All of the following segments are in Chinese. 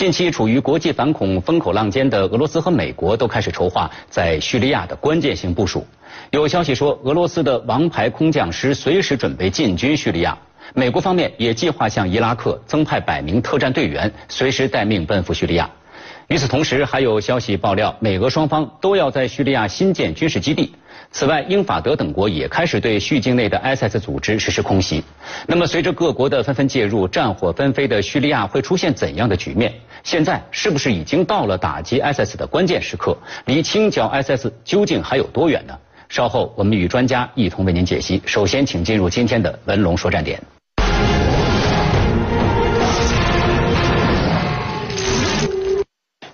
近期处于国际反恐风口浪尖的俄罗斯和美国都开始筹划在叙利亚的关键性部署。有消息说，俄罗斯的王牌空降师随时准备进军叙利亚。美国方面也计划向伊拉克增派百名特战队员，随时待命奔赴叙利亚。与此同时，还有消息爆料，美俄双方都要在叙利亚新建军事基地。此外，英法德等国也开始对叙境内的 ISIS 组织实施空袭。那么，随着各国的纷纷介入，战火纷飞的叙利亚会出现怎样的局面？现在是不是已经到了打击 ISIS 的关键时刻？离清剿 ISIS 究竟还有多远呢？稍后我们与专家一同为您解析。首先，请进入今天的文龙说站点。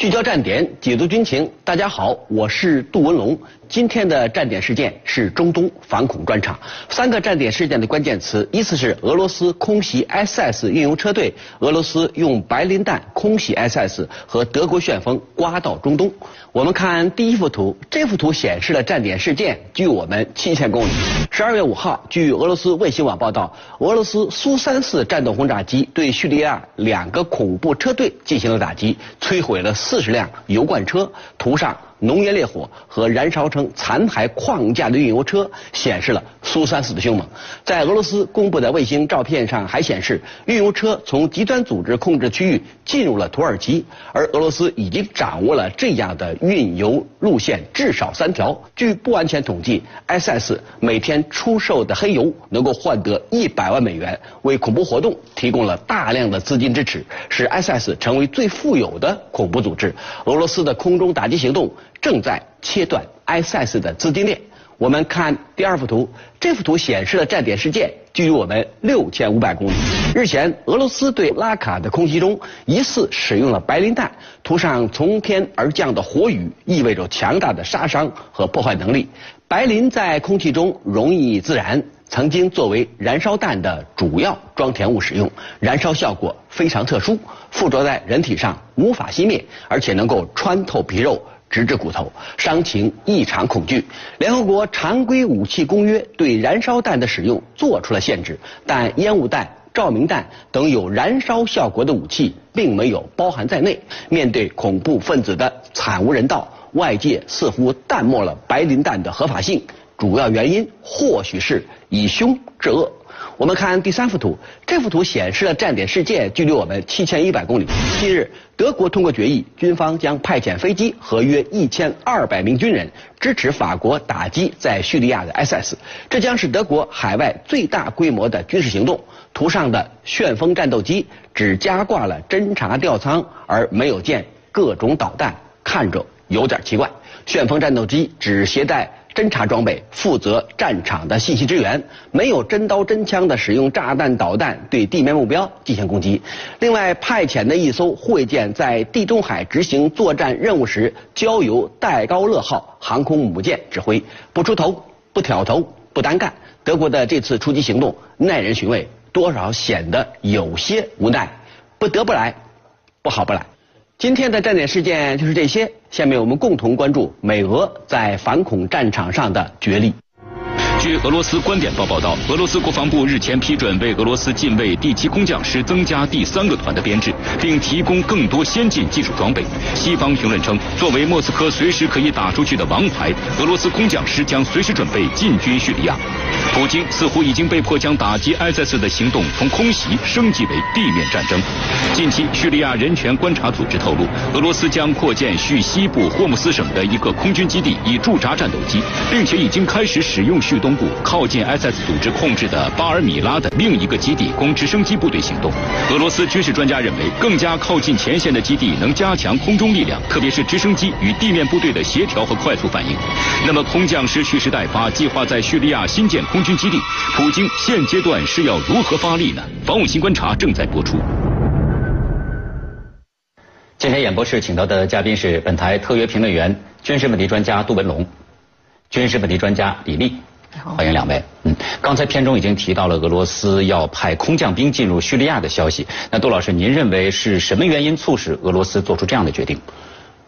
聚焦站点，解读军情。大家好，我是杜文龙。今天的站点事件是中东反恐专场。三个站点事件的关键词，依次是俄罗斯空袭 SS 运油车队，俄罗斯用白磷弹空袭 SS 和德国旋风刮到中东。我们看第一幅图，这幅图显示了站点事件距我们七千公里。十二月五号，据俄罗斯卫星网报道，俄罗斯苏三四战斗轰炸机对叙利亚两个恐怖车队进行了打击，摧毁了四十辆油罐车。图上。浓烟烈火和燃烧成残骸框架的运油车，显示了苏三四的凶猛。在俄罗斯公布的卫星照片上，还显示运油车从极端组织控制区域进入了土耳其，而俄罗斯已经掌握了这样的运油路线至少三条。据不完全统计，SS 每天出售的黑油能够换得一百万美元，为恐怖活动提供了大量的资金支持，使 SS 成为最富有的恐怖组织。俄罗斯的空中打击行动。正在切断 ISIS 的资金链。我们看第二幅图，这幅图显示的站点事件距离我们六千五百公里。日前，俄罗斯对拉卡的空袭中疑似使用了白磷弹。图上从天而降的火雨意味着强大的杀伤和破坏能力。白磷在空气中容易自燃，曾经作为燃烧弹的主要装填物使用，燃烧效果非常特殊，附着在人体上无法熄灭，而且能够穿透皮肉。直至骨头，伤情异常恐惧。联合国常规武器公约对燃烧弹的使用做出了限制，但烟雾弹、照明弹等有燃烧效果的武器并没有包含在内。面对恐怖分子的惨无人道，外界似乎淡漠了白磷弹的合法性。主要原因或许是以凶制恶。我们看第三幅图，这幅图显示了站点事件距离我们七千一百公里。近日，德国通过决议，军方将派遣飞机和约一千二百名军人支持法国打击在叙利亚的 SS，。这将是德国海外最大规模的军事行动。图上的旋风战斗机只加挂了侦察吊舱，而没有建各种导弹，看着有点奇怪。旋风战斗机只携带。侦察装备负责战场的信息支援，没有真刀真枪的使用炸弹导弹对地面目标进行攻击。另外，派遣的一艘护卫舰在地中海执行作战任务时，交由戴高乐号航空母舰指挥，不出头、不挑头、不单干。德国的这次出击行动耐人寻味，多少显得有些无奈，不得不来，不好不来。今天的站点事件就是这些。下面我们共同关注美俄在反恐战场上的角力。据俄罗斯观点报报道，俄罗斯国防部日前批准为俄罗斯近卫第七空降师增加第三个团的编制，并提供更多先进技术装备。西方评论称，作为莫斯科随时可以打出去的王牌，俄罗斯空降师将随时准备进军叙利亚。普京似乎已经被迫将打击 ISIS 的行动从空袭升级为地面战争。近期，叙利亚人权观察组织透露，俄罗斯将扩建叙西部霍姆斯省的一个空军基地，以驻扎战斗机，并且已经开始使用叙东部靠近 ISIS 组织控制的巴尔米拉的另一个基地供直升机部队行动。俄罗斯军事专家认为，更加靠近前线的基地能加强空中力量，特别是直升机与地面部队的协调和快速反应。那么，空降师蓄势待发，计划在叙利亚新建空。空军基地，普京现阶段是要如何发力呢？防务新观察正在播出。今天演播室请到的嘉宾是本台特约评论员、军事问题专家杜文龙，军事问题专家李丽，欢迎两位。嗯，刚才片中已经提到了俄罗斯要派空降兵进入叙利亚的消息。那杜老师，您认为是什么原因促使俄罗斯做出这样的决定？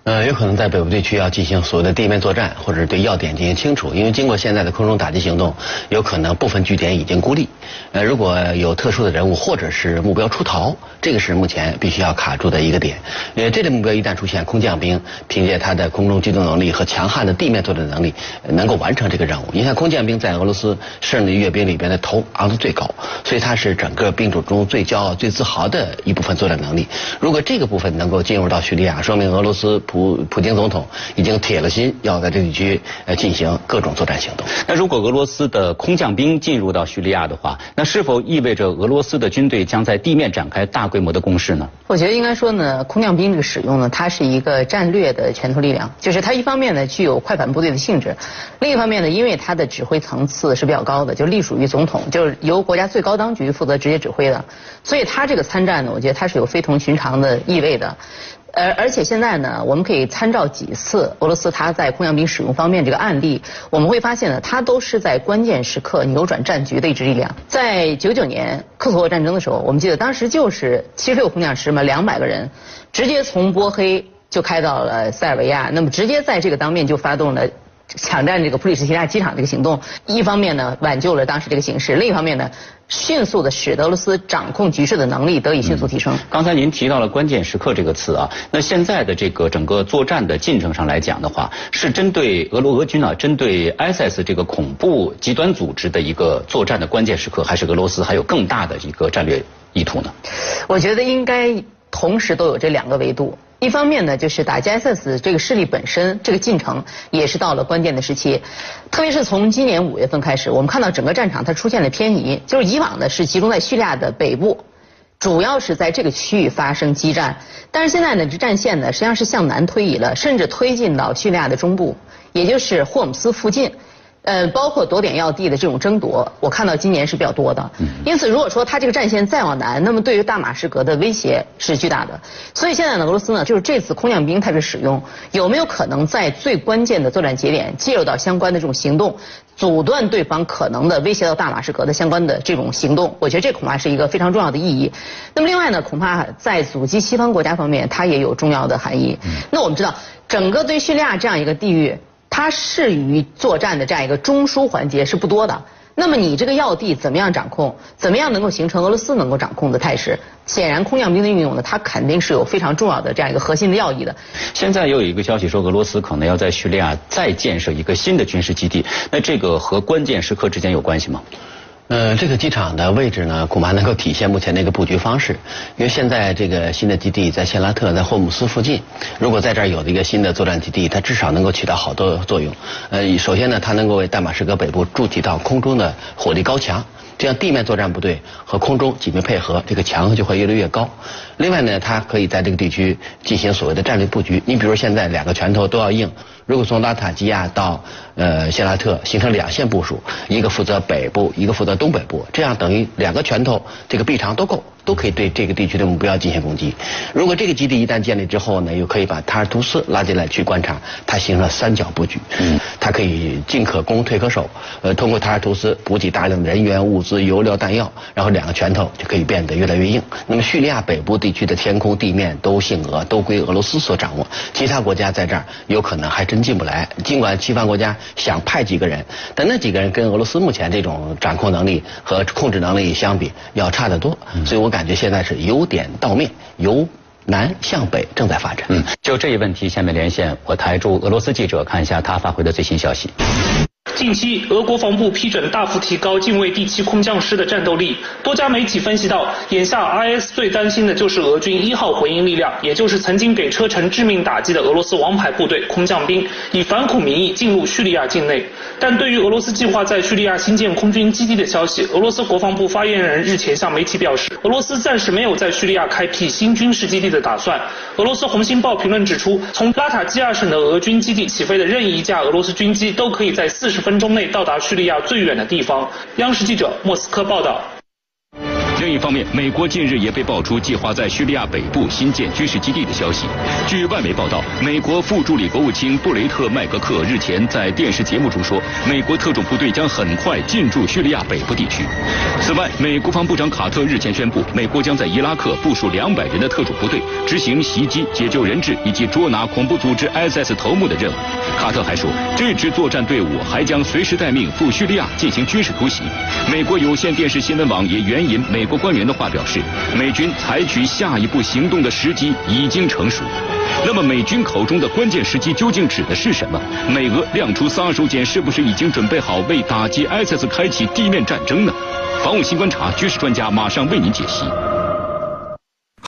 呃，有可能在北部地区要进行所谓的地面作战，或者对要点进行清除。因为经过现在的空中打击行动，有可能部分据点已经孤立。呃，如果有特殊的人物或者是目标出逃，这个是目前必须要卡住的一个点。呃，这类目标一旦出现，空降兵凭借他的空中机动能力和强悍的地面作战能力，能够完成这个任务。你看，空降兵在俄罗斯胜利阅兵里边的头昂得最高，所以他是整个兵种中最骄傲、最自豪的一部分作战能力。如果这个部分能够进入到叙利亚，说明俄罗斯。普普京总统已经铁了心要在这地区呃进行各种作战行动。那如果俄罗斯的空降兵进入到叙利亚的话，那是否意味着俄罗斯的军队将在地面展开大规模的攻势呢？我觉得应该说呢，空降兵这个使用呢，它是一个战略的拳头力量，就是它一方面呢具有快反部队的性质，另一方面呢，因为它的指挥层次是比较高的，就隶属于总统，就是由国家最高当局负责直接指挥的，所以它这个参战呢，我觉得它是有非同寻常的意味的。而而且现在呢，我们可以参照几次俄罗斯它在空降兵使用方面这个案例，我们会发现呢，它都是在关键时刻扭转战局的一支力量。在九九年科索沃战争的时候，我们记得当时就是七十六空降师嘛，两百个人，直接从波黑就开到了塞尔维亚，那么直接在这个当面就发动了。抢占这个普里什提亚机场这个行动，一方面呢挽救了当时这个形势，另一方面呢，迅速的使得俄罗斯掌控局势的能力得以迅速提升。刚才您提到了关键时刻这个词啊，那现在的这个整个作战的进程上来讲的话，是针对俄罗俄军啊，针对 ISIS 这个恐怖极端组织的一个作战的关键时刻，还是俄罗斯还有更大的一个战略意图呢？我觉得应该同时都有这两个维度。一方面呢，就是打 ISIS 这个势力本身，这个进程也是到了关键的时期。特别是从今年五月份开始，我们看到整个战场它出现了偏移，就是以往呢是集中在叙利亚的北部，主要是在这个区域发生激战。但是现在呢，这战线呢实际上是向南推移了，甚至推进到叙利亚的中部，也就是霍姆斯附近。呃，包括夺点要地的这种争夺，我看到今年是比较多的。因此，如果说它这个战线再往南，那么对于大马士革的威胁是巨大的。所以现在呢，俄罗斯呢，就是这次空降兵它的使用，有没有可能在最关键的作战节点介入到相关的这种行动，阻断对方可能的威胁到大马士革的相关的这种行动？我觉得这恐怕是一个非常重要的意义。那么另外呢，恐怕在阻击西方国家方面，它也有重要的含义。那我们知道，整个对叙利亚这样一个地域。它适于作战的这样一个中枢环节是不多的。那么你这个要地怎么样掌控？怎么样能够形成俄罗斯能够掌控的态势？显然，空降兵的运用呢，它肯定是有非常重要的这样一个核心的要义的。现在又有一个消息说，俄罗斯可能要在叙利亚再建设一个新的军事基地。那这个和关键时刻之间有关系吗？呃，这个机场的位置呢，恐怕能够体现目前的一个布局方式。因为现在这个新的基地在谢拉特，在霍姆斯附近，如果在这儿有了一个新的作战基地，它至少能够起到好多作用。呃，首先呢，它能够为大马士革北部筑起到空中的火力高墙，这样地面作战部队和空中紧密配合，这个墙就会越来越高。另外呢，它可以在这个地区进行所谓的战略布局。你比如现在两个拳头都要硬。如果从拉塔基亚到呃谢拉特形成两线部署，一个负责北部，一个负责东北部，这样等于两个拳头这个臂长都够。都可以对这个地区的目标进行攻击。如果这个基地一旦建立之后呢，又可以把塔尔图斯拉进来去观察，它形成了三角布局。嗯，它可以进可攻，退可守。呃，通过塔尔图斯补给大量的人员、物资、油料、弹药，然后两个拳头就可以变得越来越硬。那么叙利亚北部地区的天空、地面都姓俄，都归俄罗斯所掌握。其他国家在这儿有可能还真进不来。尽管西方国家想派几个人，但那几个人跟俄罗斯目前这种掌控能力和控制能力相比，要差得多。所以我。感觉现在是由点到面，由南向北正在发展。嗯，就这一问题，下面连线我台驻俄罗斯记者，看一下他发回的最新消息。近期，俄国防部批准大幅提高近卫第七空降师的战斗力。多家媒体分析到，眼下 IS 最担心的就是俄军一号回应力量，也就是曾经给车臣致命打击的俄罗斯王牌部队空降兵，以反恐名义进入叙利亚境内。但对于俄罗斯计划在叙利亚新建空军基地的消息，俄罗斯国防部发言人日前向媒体表示，俄罗斯暂时没有在叙利亚开辟新军事基地的打算。俄罗斯红星报评论指出，从拉塔基亚省的俄军基地起飞的任意一架俄罗斯军机，都可以在四十分钟内到达叙利亚最远的地方。央视记者莫斯科报道。另一方面，美国近日也被爆出计划在叙利亚北部新建军事基地的消息。据外媒报道，美国副助理国务卿布雷特·麦格克日前在电视节目中说，美国特种部队将很快进驻叙利亚北部地区。此外，美国防部长卡特日前宣布，美国将在伊拉克部署两百人的特种部队，执行袭击、解救人质以及捉拿恐怖组织 ISIS 头目的任务。卡特还说，这支作战队伍还将随时待命赴叙利亚进行军事突袭。美国有线电视新闻网也援引美国官员的话表示，美军采取下一步行动的时机已经成熟。那么，美军口中的关键时机究竟指的是什么？美俄亮出杀手锏，是不是已经准备好为打击 ISIS 开启地面战争呢？防务新观察军事专家马上为您解析。